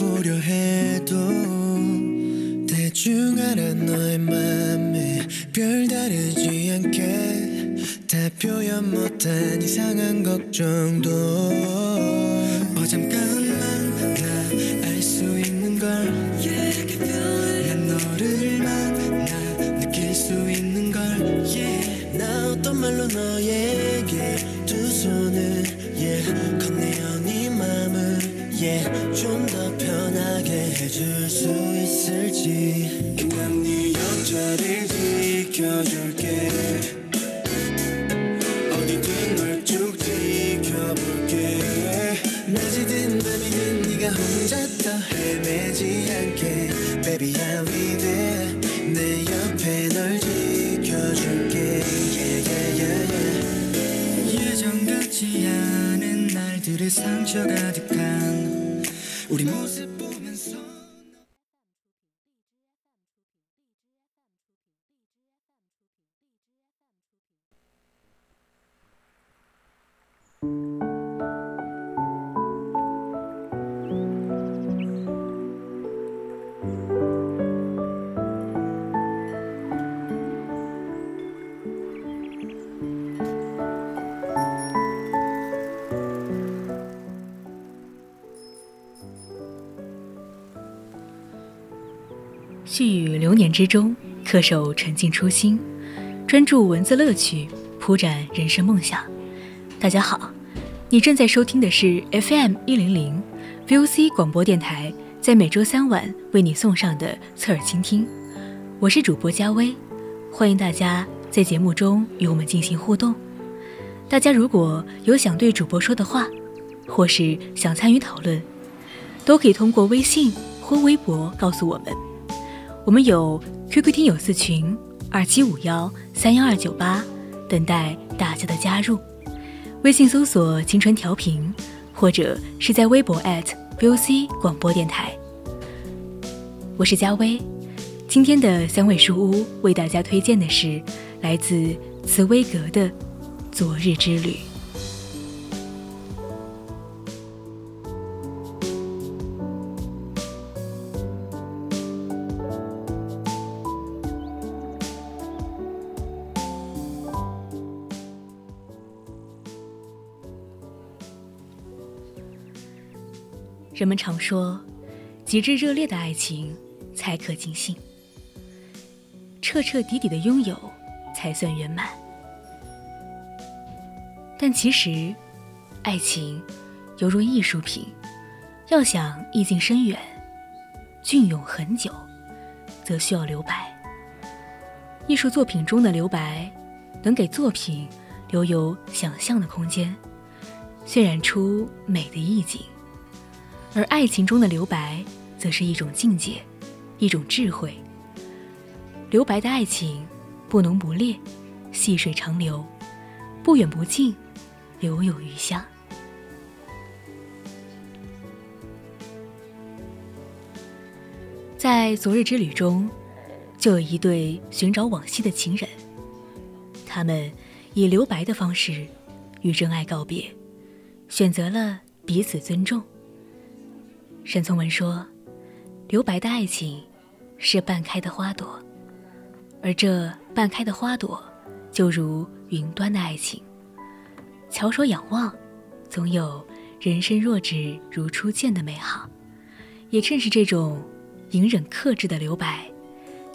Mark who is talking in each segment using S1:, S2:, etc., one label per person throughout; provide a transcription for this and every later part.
S1: 보려 해도 대충 알아 너의 맘에 별다르지 않게. 다 표현 못한 이상한 걱정도. 어잠깐만 나 알 수 있는 걸. 난 너를 만나 느낄 수 있는 걸. Yeah. 나 어떤 말로 너에게 두 손을. Yeah. 건네어 네 맘을. Yeah. 좀더 편하게 해줄 수 있을지 난네 옆자리를 지켜줄게. 어디든 널 쭉 지켜볼게. 낮이든 밤이든 네가 혼자 더 헤매지 않게. Baby I'll be there 내 옆에 널 지켜줄게. Yeah, yeah, yeah, yeah. 예전 같지 않은 날들의 상처 가득한 우리 모습
S2: 细雨流年之中，恪守沉静初心，专注文字乐趣，铺展人生梦想。大家好，你正在收听的是 FM 一零零 VOC 广播电台，在每周三晚为你送上的侧耳倾听。我是主播佳薇，欢迎大家在节目中与我们进行互动。大家如果有想对主播说的话，或是想参与讨论，都可以通过微信或微博告诉我们。我们有 QQ 听友四群二七五幺三幺二九八，等待大家的加入。微信搜索“青春调频”，或者是在微博 @VOC 广播电台。我是佳薇，今天的三味书屋为大家推荐的是来自茨威格的《昨日之旅》。人们常说，极致热烈的爱情才可尽兴，彻彻底底的拥有才算圆满。但其实，爱情犹如艺术品，要想意境深远、隽永很久，则需要留白。艺术作品中的留白，能给作品留有想象的空间，渲染出美的意境。而爱情中的留白，则是一种境界，一种智慧。留白的爱情，不浓不烈，细水长流，不远不近，留有余香。在昨日之旅中，就有一对寻找往昔的情人，他们以留白的方式与真爱告别，选择了彼此尊重。沈从文说：“留白的爱情是半开的花朵，而这半开的花朵，就如云端的爱情。翘首仰望，总有人生若只如初见的美好。也正是这种隐忍克制的留白，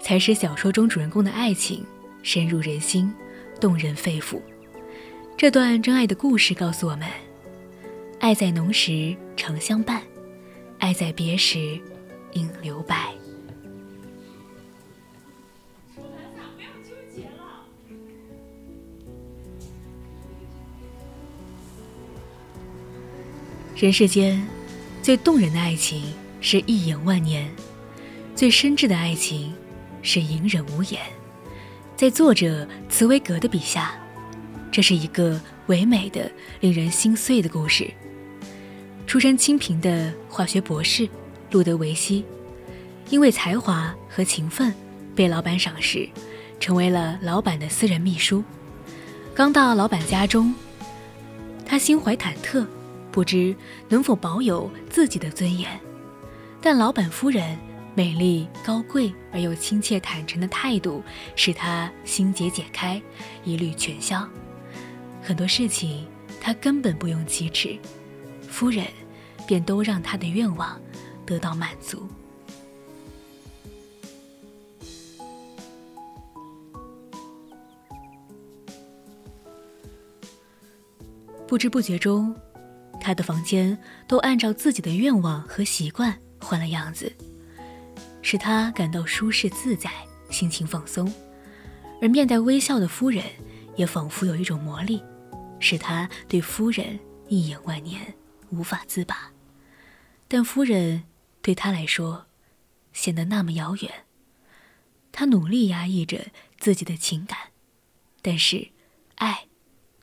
S2: 才使小说中主人公的爱情深入人心，动人肺腑。这段真爱的故事告诉我们：爱在浓时常相伴。”爱在别时，应留白。人世间最动人的爱情，是一眼万年，最深挚的爱情是隐忍无言。在作者茨威格的笔下，这是一个唯美的、令人心碎的故事。出身清贫的化学博士路德维希，因为才华和勤奋被老板赏识，成为了老板的私人秘书。刚到老板家中，他心怀忐忑，不知能否保有自己的尊严。但老板夫人美丽、高贵而又亲切坦诚的态度，使他心结解开，疑虑全消。很多事情他根本不用启齿，夫人便都让他的愿望得到满足。不知不觉中，他的房间都按照自己的愿望和习惯换了样子，使他感到舒适自在，心情放松。而面带微笑的夫人也仿佛有一种魔力，使他对夫人一眼万年，无法自拔。但夫人对他来说显得那么遥远。他努力压抑着自己的情感，但是爱。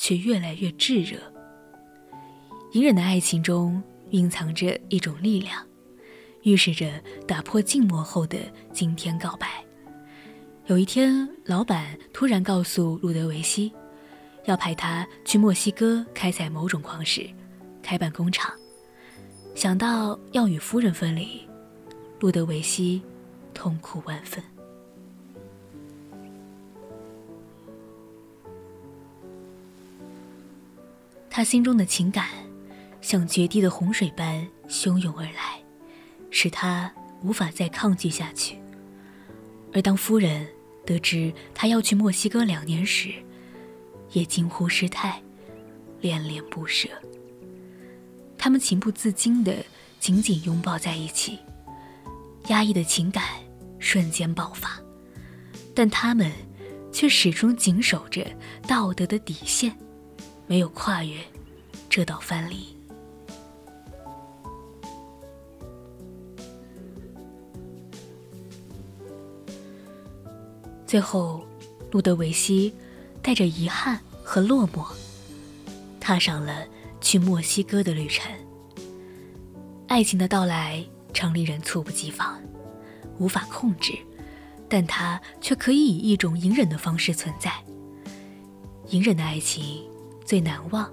S2: 却越来越炙热。隐忍的爱情中蕴藏着一种力量，预示着打破静默后的惊天告白。有一天，老板突然告诉路德维希，要派他去墨西哥开采某种矿石，开办工厂。想到要与夫人分离，路德维希痛苦万分。他心中的情感，像决堤的洪水般汹涌而来，使他无法再抗拒下去。而当夫人得知他要去墨西哥两年时，也惊呼失态，恋恋不舍。他们情不自禁地紧紧拥抱在一起，压抑的情感瞬间爆发，但他们却始终紧守着道德的底线。没有跨越这道藩篱。最后，路德维希带着遗憾和落寞，踏上了去墨西哥的旅程。爱情的到来常令人猝不及防，无法控制，但它却可以以一种隐忍的方式存在。隐忍的爱情。最难忘，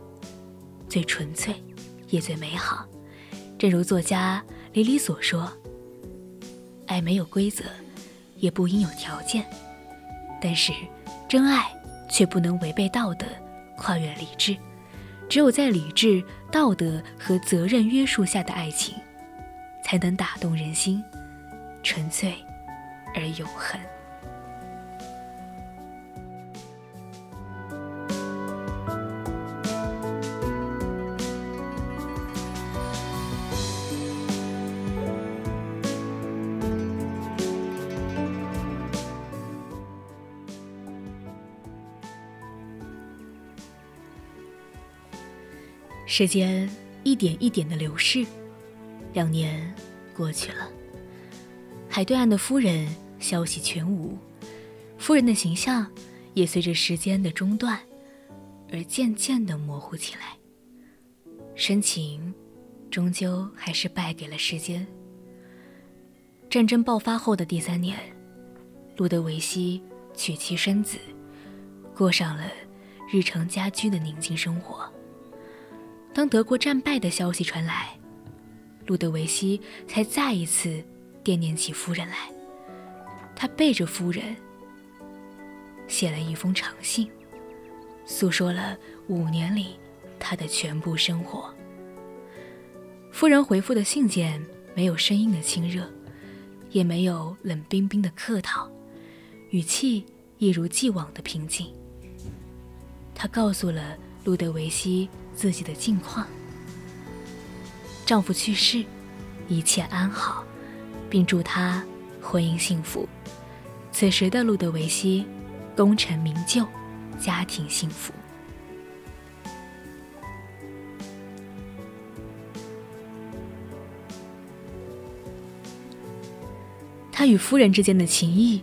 S2: 最纯粹，也最美好。正如作家李李所说：“爱没有规则，也不应有条件。但是，真爱却不能违背道德，跨越理智。只有在理智、道德和责任约束下的爱情，才能打动人心，纯粹而永恒。”时间一点一点的流逝，两年过去了。海对岸的夫人消息全无，夫人的形象也随着时间的中断而渐渐的模糊起来。深情终究还是败给了时间。战争爆发后的第三年，路德维希娶妻生子，过上了日常家居的宁静生活。当德国战败的消息传来，路德维希才再一次惦念起夫人来。他背着夫人写了一封长信，诉说了五年里他的全部生活。夫人回复的信件没有声音的亲热，也没有冷冰冰的客套，语气一如既往的平静。他告诉了路德维希。自己的近况，丈夫去世，一切安好，并祝她婚姻幸福。此时的路德维希，功成名就，家庭幸福。他与夫人之间的情谊，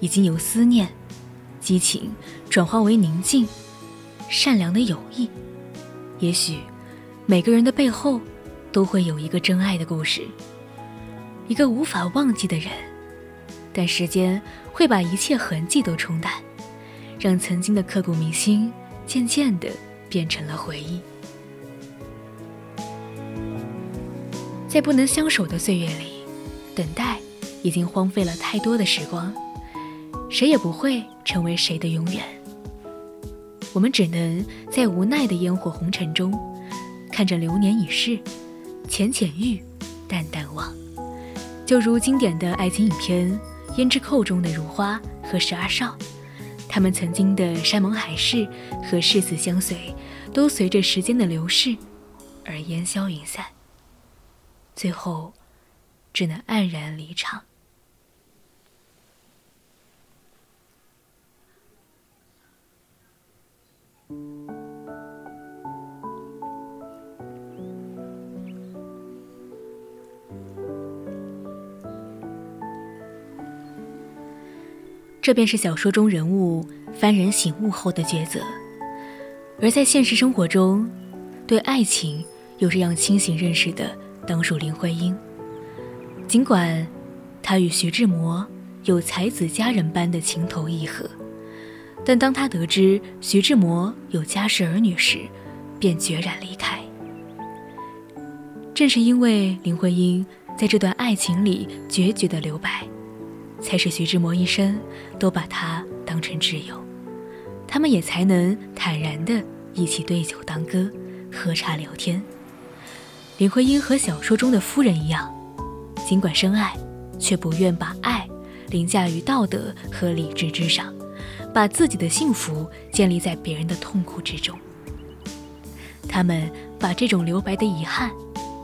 S2: 已经由思念、激情转化为宁静、善良的友谊。也许，每个人的背后，都会有一个真爱的故事，一个无法忘记的人。但时间会把一切痕迹都冲淡，让曾经的刻骨铭心，渐渐的变成了回忆。在不能相守的岁月里，等待已经荒废了太多的时光，谁也不会成为谁的永远。我们只能在无奈的烟火红尘中，看着流年已逝，浅浅遇，淡淡忘。就如经典的爱情影片《胭脂扣》中的如花和十二少，他们曾经的山盟海誓和誓死相随，都随着时间的流逝而烟消云散，最后只能黯然离场。这便是小说中人物幡然醒悟后的抉择，而在现实生活中，对爱情有这样清醒认识的，当属林徽因。尽管她与徐志摩有才子佳人般的情投意合，但当她得知徐志摩有家室儿女时，便决然离开。正是因为林徽因在这段爱情里决绝的留白。才使徐志摩一生都把他当成挚友，他们也才能坦然地一起对酒当歌，喝茶聊天。林徽因和小说中的夫人一样，尽管深爱，却不愿把爱凌驾于道德和理智之上，把自己的幸福建立在别人的痛苦之中。他们把这种留白的遗憾，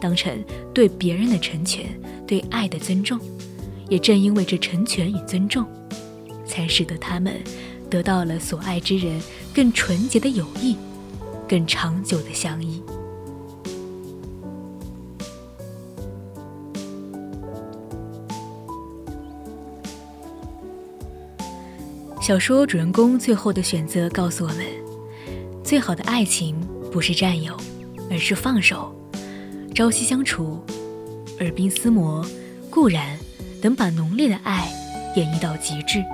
S2: 当成对别人的成全，对爱的尊重。也正因为这成全与尊重，才使得他们得到了所爱之人更纯洁的友谊，更长久的相依。小说主人公最后的选择告诉我们：最好的爱情不是占有，而是放手。朝夕相处，耳鬓厮磨，固然。能把浓烈的爱演绎到极致，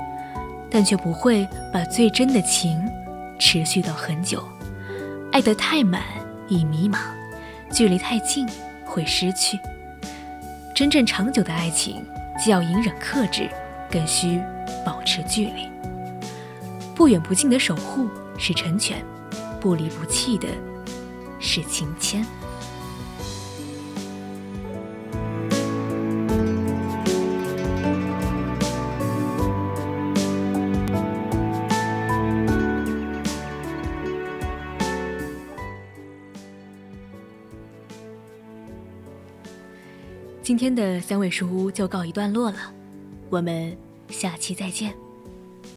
S2: 但却不会把最真的情持续到很久。爱得太满易迷茫，距离太近会失去。真正长久的爱情，既要隐忍克制，更需保持距离。不远不近的守护是成全，不离不弃的是情牵。今天的三味书屋就告一段落了，我们下期再见。